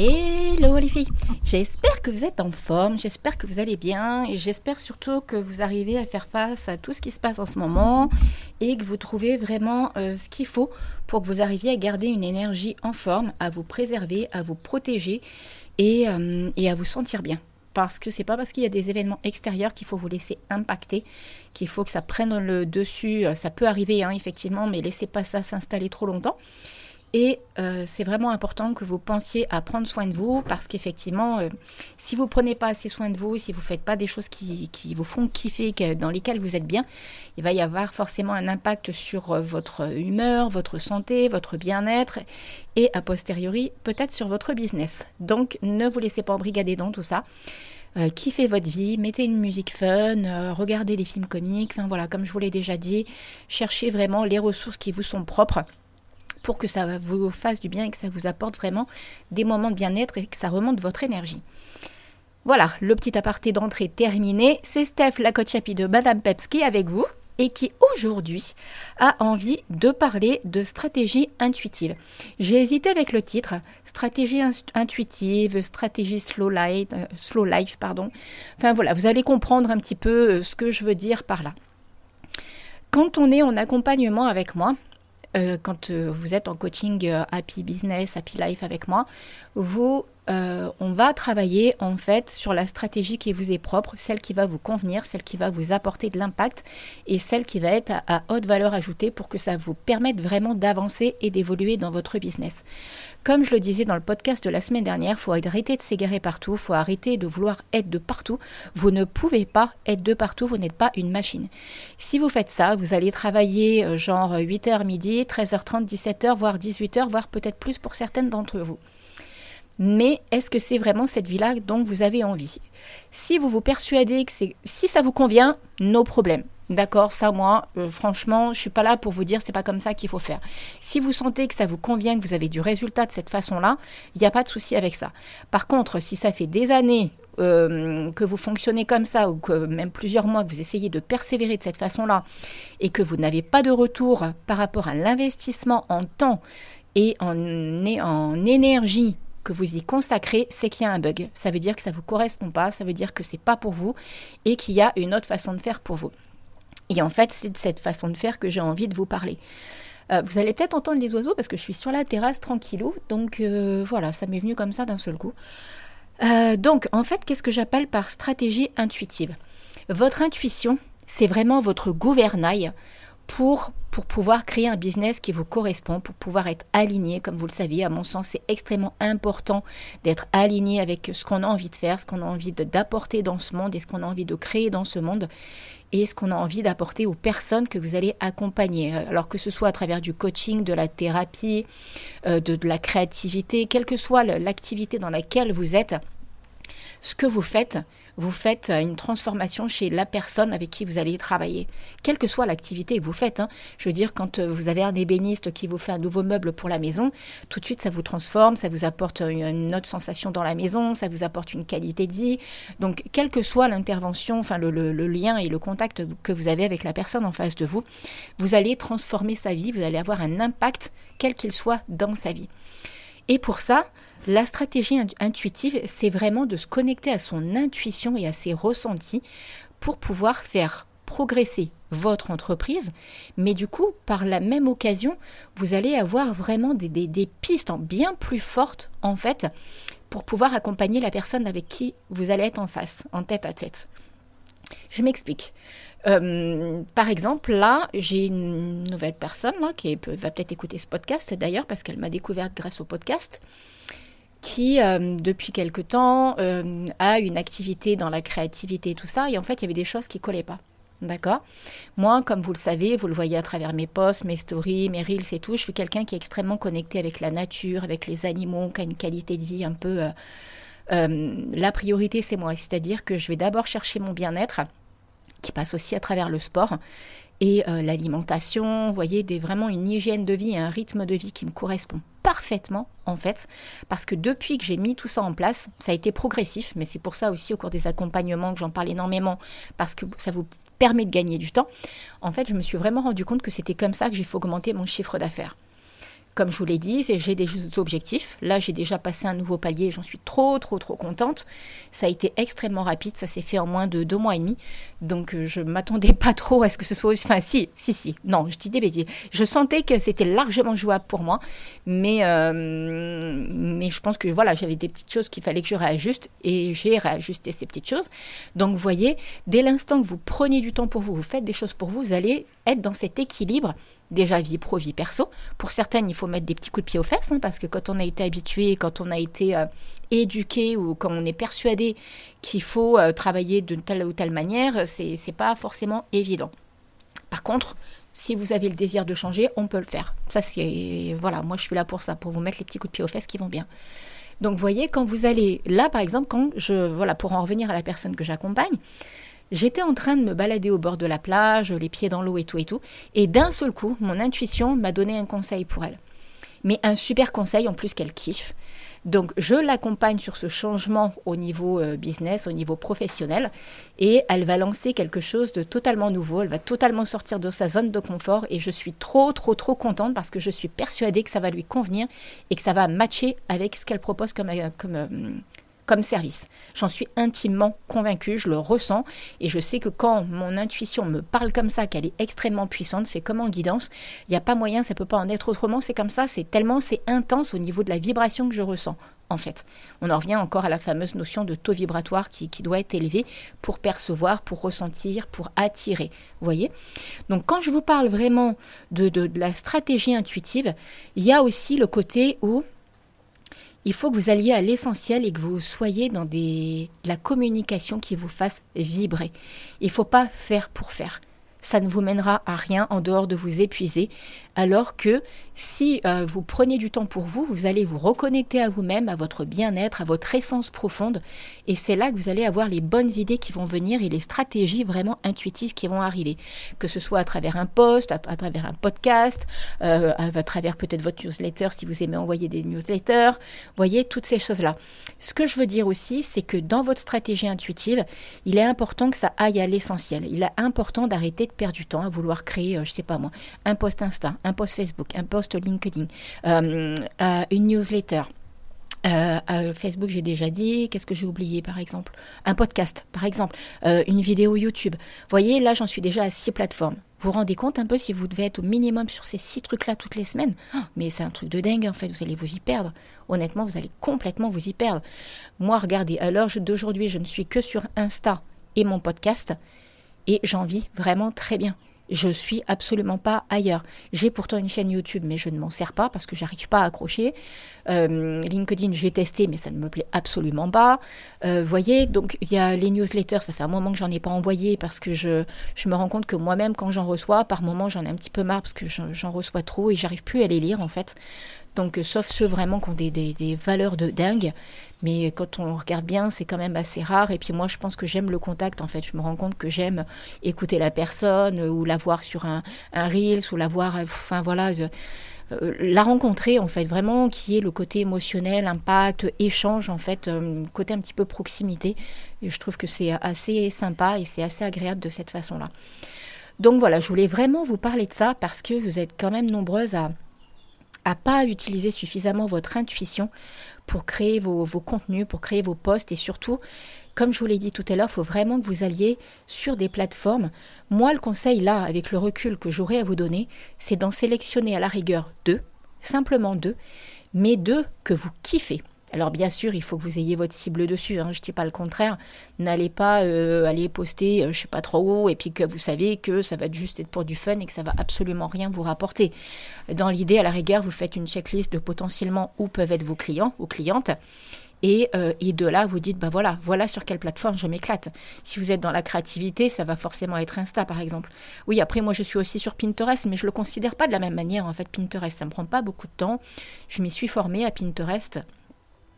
Hello les filles, j'espère que vous êtes en forme, j'espère que vous allez bien et j'espère surtout que vous arrivez à faire face à tout ce qui se passe en ce moment et que vous trouvez vraiment euh, ce qu'il faut pour que vous arriviez à garder une énergie en forme, à vous préserver, à vous protéger et, euh, et à vous sentir bien. Parce que c'est pas parce qu'il y a des événements extérieurs qu'il faut vous laisser impacter, qu'il faut que ça prenne le dessus. Ça peut arriver, hein, effectivement, mais laissez pas ça s'installer trop longtemps. Et euh, c'est vraiment important que vous pensiez à prendre soin de vous parce qu'effectivement, euh, si vous ne prenez pas assez soin de vous, si vous ne faites pas des choses qui, vous font kiffer, dans lesquelles vous êtes bien, il va y avoir forcément un impact sur euh, votre humeur, votre santé, votre bien-être et a posteriori peut-être sur votre business. Donc ne vous laissez pas embrigader dans tout ça. kiffez votre vie, mettez une musique fun, regardez des films comiques, enfin voilà, comme je vous l'ai déjà dit, cherchez vraiment les ressources qui vous sont propres pour que ça vous fasse du bien et que ça vous apporte vraiment des moments de bien-être et que ça remonte votre énergie. Voilà, le petit aparté d'entrée terminé. C'est Steph, la coach happy de Madame Peps, qui est avec vous et qui aujourd'hui a envie de parler de stratégie intuitive. J'ai hésité avec le titre, stratégie intuitive, stratégie slow life, euh, slow life, pardon. Enfin voilà, vous allez comprendre un petit peu euh, ce que je veux dire par là. Quand on est en accompagnement avec moi, euh, quand euh, vous êtes en coaching euh, Happy Business, Happy Life avec moi, on va travailler en fait sur la stratégie qui vous est propre, celle qui va vous convenir, celle qui va vous apporter de l'impact et celle qui va être à haute valeur ajoutée pour que ça vous permette vraiment d'avancer et d'évoluer dans votre business. Comme je le disais dans le podcast de la semaine dernière, il faut arrêter de s'égarer partout, il faut arrêter de vouloir être de partout. Vous ne pouvez pas être de partout, vous n'êtes pas une machine. Si vous faites ça, vous allez travailler euh, genre 8h midi, 13h30, 17h, voire 18h, voire peut-être plus pour certaines d'entre vous. Mais est-ce que c'est vraiment cette vie-là dont vous avez envie? Si vous vous persuadez que c'est, si ça vous convient, nos problèmes. D'accord, ça moi, euh, franchement, je suis pas là pour vous dire c'est pas comme ça qu'il faut faire. Si vous sentez que ça vous convient, que vous avez du résultat de cette façon-là, il n'y a pas de souci avec ça. Par contre, si ça fait des années euh, que vous fonctionnez comme ça, ou que même plusieurs mois que vous essayez de persévérer de cette façon-là, et que vous n'avez pas de retour par rapport à l'investissement en temps et en, en énergie que vous y consacrez, c'est qu'il y a un bug. Ça veut dire que ça ne vous correspond pas, ça veut dire que c'est pas pour vous et qu'il y a une autre façon de faire pour vous. Et en fait, c'est de cette façon de faire que j'ai envie de vous parler. Euh, vous allez peut-être entendre les oiseaux parce que je suis sur la terrasse tranquillou. Donc euh, voilà, ça m'est venu comme ça d'un seul coup. Euh, donc en fait, qu'est-ce que j'appelle par stratégie intuitive? Votre intuition, c'est vraiment votre gouvernail pour, pour pouvoir créer un business qui vous correspond, pour pouvoir être aligné. Comme vous le savez, à mon sens, c'est extrêmement important d'être aligné avec ce qu'on a envie de faire, ce qu'on a envie d'apporter dans ce monde et ce qu'on a envie de créer dans ce monde et ce qu'on a envie d'apporter aux personnes que vous allez accompagner. Alors que ce soit à travers du coaching, de la thérapie, euh, de la créativité, quelle que soit l'activité dans laquelle vous êtes, ce que vous faites, vous faites une transformation chez la personne avec qui vous allez travailler, quelle que soit l'activité que vous faites. Hein. Je veux dire, quand euh, vous avez un ébéniste qui vous fait un nouveau meuble pour la maison, tout de suite, ça vous transforme, ça vous apporte une autre sensation dans la maison, ça vous apporte une qualité de vie. Donc, quelle que soit l'intervention, enfin le lien et le contact que vous avez avec la personne en face de vous, vous allez transformer sa vie, vous allez avoir un impact, quel qu'il soit, dans sa vie. Et pour ça, la stratégie intuitive, c'est vraiment de se connecter à son intuition et à ses ressentis pour pouvoir faire progresser votre entreprise, mais du coup, par la même occasion, vous allez avoir vraiment des, pistes bien plus fortes, en fait, pour pouvoir accompagner la personne avec qui vous allez être en face, en tête à tête. Je m'explique. Euh, par exemple, là, j'ai une nouvelle personne qui va peut-être écouter ce podcast d'ailleurs, parce qu'elle m'a découverte grâce au podcast qui, euh, depuis quelque temps, euh, a une activité dans la créativité et tout ça. Et en fait, il y avait des choses qui collaient pas. D'accord? Moi, comme vous le savez, vous le voyez à travers mes posts, mes stories, mes reels et tout, je suis quelqu'un qui est extrêmement connecté avec la nature, avec les animaux, qui a une qualité de vie un peu... Euh, la priorité, c'est moi. C'est-à-dire que je vais d'abord chercher mon bien-être, qui passe aussi à travers le sport et l'alimentation, vous voyez, vraiment une hygiène de vie et un rythme de vie qui me correspond parfaitement en fait, parce que depuis que j'ai mis tout ça en place, ça a été progressif, mais c'est pour ça aussi au cours des accompagnements que j'en parle énormément, parce que ça vous permet de gagner du temps. En fait, je me suis vraiment rendu compte que c'était comme ça que j'ai fait augmenter mon chiffre d'affaires. Comme je vous l'ai dit, j'ai des objectifs. Là, j'ai déjà passé un nouveau palier, j'en suis trop, trop, trop contente. Ça a été extrêmement rapide, ça s'est fait en moins de deux mois et demi. Donc, euh, je m'attendais pas trop à ce que ce soit. Enfin, si, si, si. Non, je dis des bêtises. Je sentais que c'était largement jouable pour moi, mais, euh, mais je pense que voilà, j'avais des petites choses qu'il fallait que je réajuste et j'ai réajusté ces petites choses. Donc, vous voyez, dès l'instant que vous prenez du temps pour vous, vous faites des choses pour vous, vous allez être dans cet équilibre déjà vie pro, vie perso. Pour certaines, il faut mettre des petits coups de pied aux fesses, hein, parce que quand on a été habitué, quand on a été euh, éduqué ou quand on est persuadé qu'il faut euh, travailler de telle ou telle manière, c'est pas forcément évident. Par contre, si vous avez le désir de changer, on peut le faire. Ça, c'est. Voilà, moi, je suis là pour ça, pour vous mettre les petits coups de pied aux fesses qui vont bien. Donc, vous voyez, quand vous allez. Là, par exemple, quand je. Voilà, pour en revenir à la personne que j'accompagne, J'étais en train de me balader au bord de la plage, les pieds dans l'eau et tout et tout, et d'un seul coup, mon intuition m'a donné un conseil pour elle. Mais un super conseil en plus qu'elle kiffe. Donc je l'accompagne sur ce changement au niveau euh, business, au niveau professionnel, et elle va lancer quelque chose de totalement nouveau, elle va totalement sortir de sa zone de confort, et je suis trop, trop, trop contente parce que je suis persuadée que ça va lui convenir et que ça va matcher avec ce qu'elle propose comme, euh, comme, euh, comme service. J'en suis intimement convaincue, je le ressens et je sais que quand mon intuition me parle comme ça, qu'elle est extrêmement puissante, fait comme en guidance, il n'y a pas moyen, ça peut pas en être autrement, c'est comme ça, c'est tellement, c'est intense au niveau de la vibration que je ressens. En fait, on en revient encore à la fameuse notion de taux vibratoire qui, doit être élevé pour percevoir, pour ressentir, pour attirer. Voyez? Donc, quand je vous parle vraiment de, de la stratégie intuitive, il y a aussi le côté où il faut que vous alliez à l'essentiel et que vous soyez dans de la communication qui vous fasse vibrer. Il ne faut pas faire pour faire ça ne vous mènera à rien en dehors de vous épuiser. Alors que si euh, vous prenez du temps pour vous, vous allez vous reconnecter à vous-même, à votre bien-être, à votre essence profonde. Et c'est là que vous allez avoir les bonnes idées qui vont venir et les stratégies vraiment intuitives qui vont arriver. Que ce soit à travers un post, à, travers un podcast, euh, à, travers peut-être votre newsletter si vous aimez envoyer des newsletters. Voyez, toutes ces choses-là. Ce que je veux dire aussi, c'est que dans votre stratégie intuitive, il est important que ça aille à l'essentiel. Il est important d'arrêter de perdre du temps à vouloir créer, je euh, je sais pas moi, un post Insta, un post Facebook, un post LinkedIn, euh, euh, une newsletter. Facebook, j'ai déjà dit. Qu'est-ce que j'ai oublié, par exemple? Un podcast, par exemple. une vidéo YouTube. Vous voyez, là, j'en suis déjà à six plateformes. Vous vous rendez compte un peu si vous devez être au minimum sur ces six trucs-là toutes les semaines? Oh, Mais c'est un truc de dingue, en fait. Vous allez vous y perdre. Honnêtement, vous allez complètement vous y perdre. Moi, regardez, à l'heure d'aujourd'hui, je ne suis que sur Insta et mon podcast et j'en vis vraiment très bien. Je suis absolument pas ailleurs. J'ai pourtant une chaîne YouTube, mais je ne m'en sers pas parce que j'arrive pas à accrocher. Euh, LinkedIn, j'ai testé, mais ça ne me plaît absolument pas. Euh, voyez, donc il y a les newsletters, ça fait un moment que j'en ai pas envoyé parce que je, je me rends compte que moi-même, quand j'en reçois, par moment, j'en ai un petit peu marre parce que j'en reçois trop et j'arrive plus à les lire en fait. Donc, euh, sauf ceux vraiment qui ont des, des, valeurs de dingue. Mais quand on regarde bien, c'est quand même assez rare. Et puis moi, je pense que j'aime le contact. En fait, je me rends compte que j'aime écouter la personne ou la voir sur un, un Reels ou la voir, enfin voilà, euh, la rencontrer en fait, vraiment qui est le côté émotionnel, impact, échange en fait, euh, côté un petit peu proximité. Et je trouve que c'est assez sympa et c'est assez agréable de cette façon-là. Donc voilà, je voulais vraiment vous parler de ça parce que vous êtes quand même nombreuses à à pas utiliser suffisamment votre intuition pour créer vos, contenus, pour créer vos posts et surtout, comme je vous l'ai dit tout à l'heure, il faut vraiment que vous alliez sur des plateformes. Moi, le conseil là, avec le recul que j'aurais à vous donner, c'est d'en sélectionner à la rigueur deux, simplement deux, mais deux que vous kiffez. Alors bien sûr, il faut que vous ayez votre cible dessus, hein, je ne dis pas le contraire. N'allez pas euh, aller poster, euh, je sais pas trop où, et puis que vous savez que ça va juste être pour du fun et que ça va absolument rien vous rapporter. Dans l'idée, à la rigueur, vous faites une checklist de potentiellement où peuvent être vos clients ou clientes. Et, euh, de là, vous dites, bah voilà, voilà sur quelle plateforme je m'éclate. Si vous êtes dans la créativité, ça va forcément être Insta, par exemple. Oui, après, moi, je suis aussi sur Pinterest, mais je ne le considère pas de la même manière, en fait, Pinterest. Ça ne me prend pas beaucoup de temps. Je m'y suis formée à Pinterest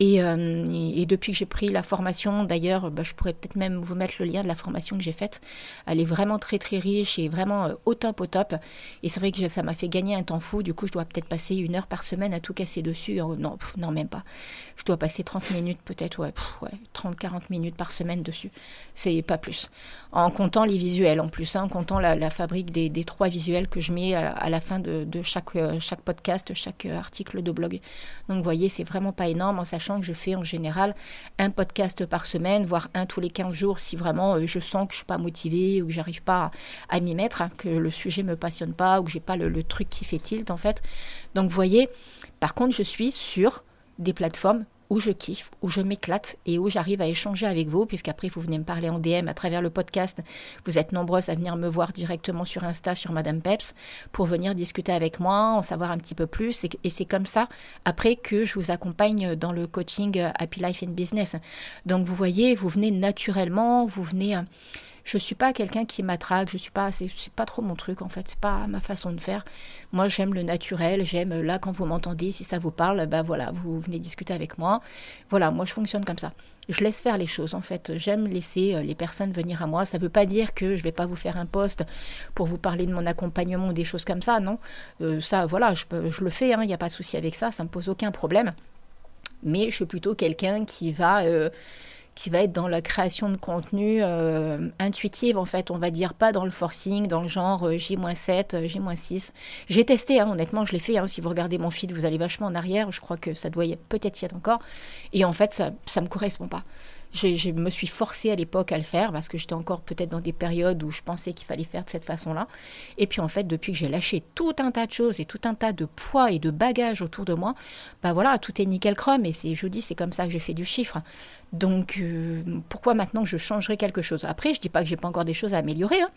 Et, et, depuis que j'ai pris la formation, d'ailleurs, bah, je pourrais peut-être même vous mettre le lien de la formation que j'ai faite. Elle est vraiment très très riche et vraiment au top, au top. Et c'est vrai que ça m'a fait gagner un temps fou. Du coup, je dois peut-être passer une heure par semaine à tout casser dessus. Oh, non, non, même pas. Je dois passer 30 minutes peut-être, ouais, ouais 30-40 minutes par semaine dessus. C'est pas plus. En comptant les visuels en plus, hein, en comptant la, fabrique des, trois visuels que je mets à, la fin de, chaque, euh, chaque podcast, chaque euh, article de blog. Donc vous voyez, c'est vraiment pas énorme en sachant que je fais en général un podcast par semaine, voire un tous les 15 jours si vraiment euh, je sens que je suis pas motivée ou que j'arrive pas à, m'y mettre, hein, que le sujet me passionne pas ou que j'ai pas le, le truc qui fait tilt en fait. Donc vous voyez, par contre, je suis sur des plateformes où je kiffe, où je m'éclate et où j'arrive à échanger avec vous, puisqu'après vous venez me parler en DM à travers le podcast. Vous êtes nombreuses à venir me voir directement sur Insta, sur Madame Peps, pour venir discuter avec moi, en savoir un petit peu plus. Et c'est comme ça, après, que je vous accompagne dans le coaching Happy Life in Business. Donc vous voyez, vous venez naturellement, vous venez je suis pas quelqu'un qui m'attraque, je suis pas, c'est pas trop mon truc en fait, c'est pas ma façon de faire. Moi, j'aime le naturel, j'aime là quand vous m'entendez, si ça vous parle, bah voilà, vous venez discuter avec moi. Voilà, moi je fonctionne comme ça. Je laisse faire les choses en fait. J'aime laisser euh, les personnes venir à moi. Ça ne veut pas dire que je vais pas vous faire un poste pour vous parler de mon accompagnement ou des choses comme ça, non. Euh, ça, voilà, je, le fais, il hein, n'y a pas de souci avec ça, ça me pose aucun problème. Mais je suis plutôt quelqu'un qui va euh, qui va être dans la création de contenu euh, intuitive, en fait, on va dire, pas dans le forcing, dans le genre euh, J-7, euh, J-6. J'ai testé, hein, honnêtement, je l'ai fait. Hein, si vous regardez mon feed, vous allez vachement en arrière. Je crois que ça doit peut-être y être encore. Et en fait, ça ne me correspond pas. Je, me suis forcée à l'époque à le faire parce que j'étais encore peut-être dans des périodes où je pensais qu'il fallait faire de cette façon-là. Et puis en fait, depuis que j'ai lâché tout un tas de choses et tout un tas de poids et de bagages autour de moi, bah voilà, tout est nickel chrome et je dis, c'est comme ça que j'ai fait du chiffre. Donc, euh, pourquoi maintenant je changerais quelque chose? Après, je ne dis pas que j'ai pas encore des choses à améliorer. Hein.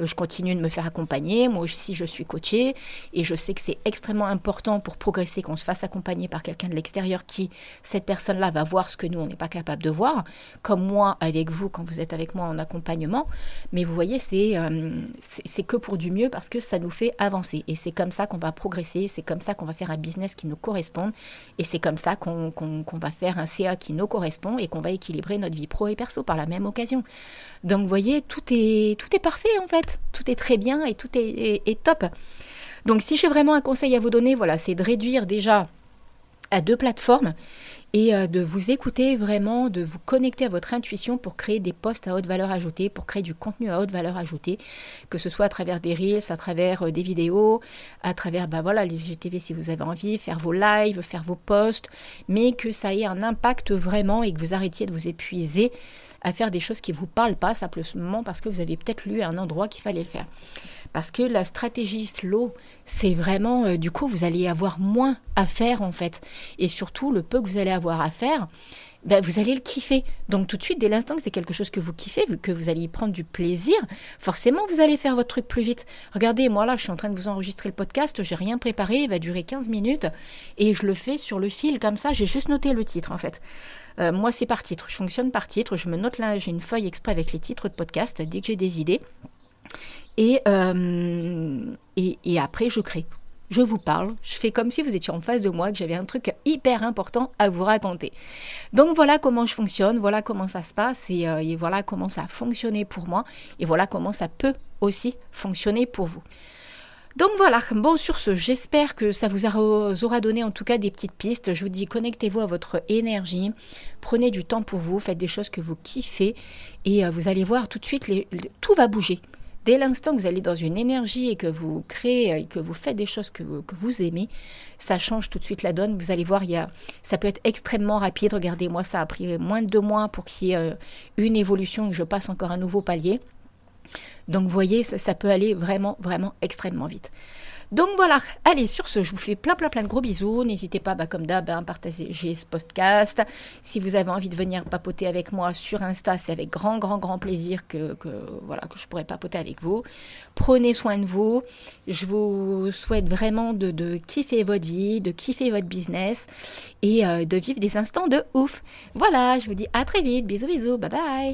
Euh, je continue de me faire accompagner. Moi aussi, je suis coachée. Et je sais que c'est extrêmement important pour progresser qu'on se fasse accompagner par quelqu'un de l'extérieur qui, cette personne-là, va voir ce que nous, on n'est pas capable de voir. Comme moi, avec vous, quand vous êtes avec moi en accompagnement. Mais vous voyez, c'est euh, c'est que pour du mieux parce que ça nous fait avancer. Et c'est comme ça qu'on va progresser. C'est comme ça qu'on va faire un business qui nous corresponde. Et c'est comme ça qu'on va faire un CA qui nous correspond. Et va équilibrer notre vie pro et perso par la même occasion. Donc vous voyez, tout est, tout est parfait en fait, tout est très bien et tout est, est top. Donc si j'ai vraiment un conseil à vous donner, voilà, c'est de réduire déjà à deux plateformes et euh, de vous écouter vraiment, de vous connecter à votre intuition pour créer des posts à haute valeur ajoutée, pour créer du contenu à haute valeur ajoutée, que ce soit à travers des reels, à travers euh, des vidéos, à travers bah voilà les GTV si vous avez envie, faire vos lives, faire vos posts, mais que ça ait un impact vraiment et que vous arrêtiez de vous épuiser à faire des choses qui ne vous parlent pas simplement parce que vous avez peut-être lu à un endroit qu'il fallait le faire. Parce que la stratégie slow, c'est vraiment, euh, du coup, vous allez avoir moins à faire en fait. Et surtout, le peu que vous allez avoir à faire, ben, vous allez le kiffer. Donc tout de suite, dès l'instant que c'est quelque chose que vous kiffez, que vous allez y prendre du plaisir, forcément, vous allez faire votre truc plus vite. Regardez, moi là, je suis en train de vous enregistrer le podcast, j'ai rien préparé, il va durer 15 minutes, et je le fais sur le fil comme ça, j'ai juste noté le titre en fait. Euh, moi, c'est par titre, je fonctionne par titre, je me note là, j'ai une feuille exprès avec les titres de podcast, dès que j'ai des idées. Euh, et, et, après, je crée. Je vous parle, je fais comme si vous étiez en face de moi, que j'avais un truc hyper important à vous raconter. Donc voilà comment je fonctionne, voilà comment ça se passe et, euh, et voilà comment ça a fonctionné pour moi et voilà comment ça peut aussi fonctionner pour vous. Donc voilà, bon sur ce, j'espère que ça vous aura donné en tout cas des petites pistes. Je vous dis, connectez-vous à votre énergie, prenez du temps pour vous, faites des choses que vous kiffez et euh, vous allez voir tout de suite, tout va bouger. Dès l'instant que vous allez dans une énergie et que vous créez et que vous faites des choses que, vous aimez, ça change tout de suite la donne. Vous allez voir, il y ça peut être extrêmement rapide. Regardez, moi, ça a pris moins de deux mois pour qu'il y ait euh, une évolution et que je passe encore un nouveau palier. Donc, vous voyez, ça peut aller vraiment, vraiment extrêmement vite. Donc voilà, allez, sur ce, je vous fais plein, plein, plein de gros bisous. N'hésitez pas, bah, comme d'hab, à partager ce podcast. Si vous avez envie de venir papoter avec moi sur Insta, c'est avec grand, grand, grand plaisir que, voilà, que je pourrais papoter avec vous. Prenez soin de vous. Je vous souhaite vraiment de, kiffer votre vie, de kiffer votre business et euh, de vivre des instants de ouf. Voilà, je vous dis à très vite. Bisous, bisous. Bye bye.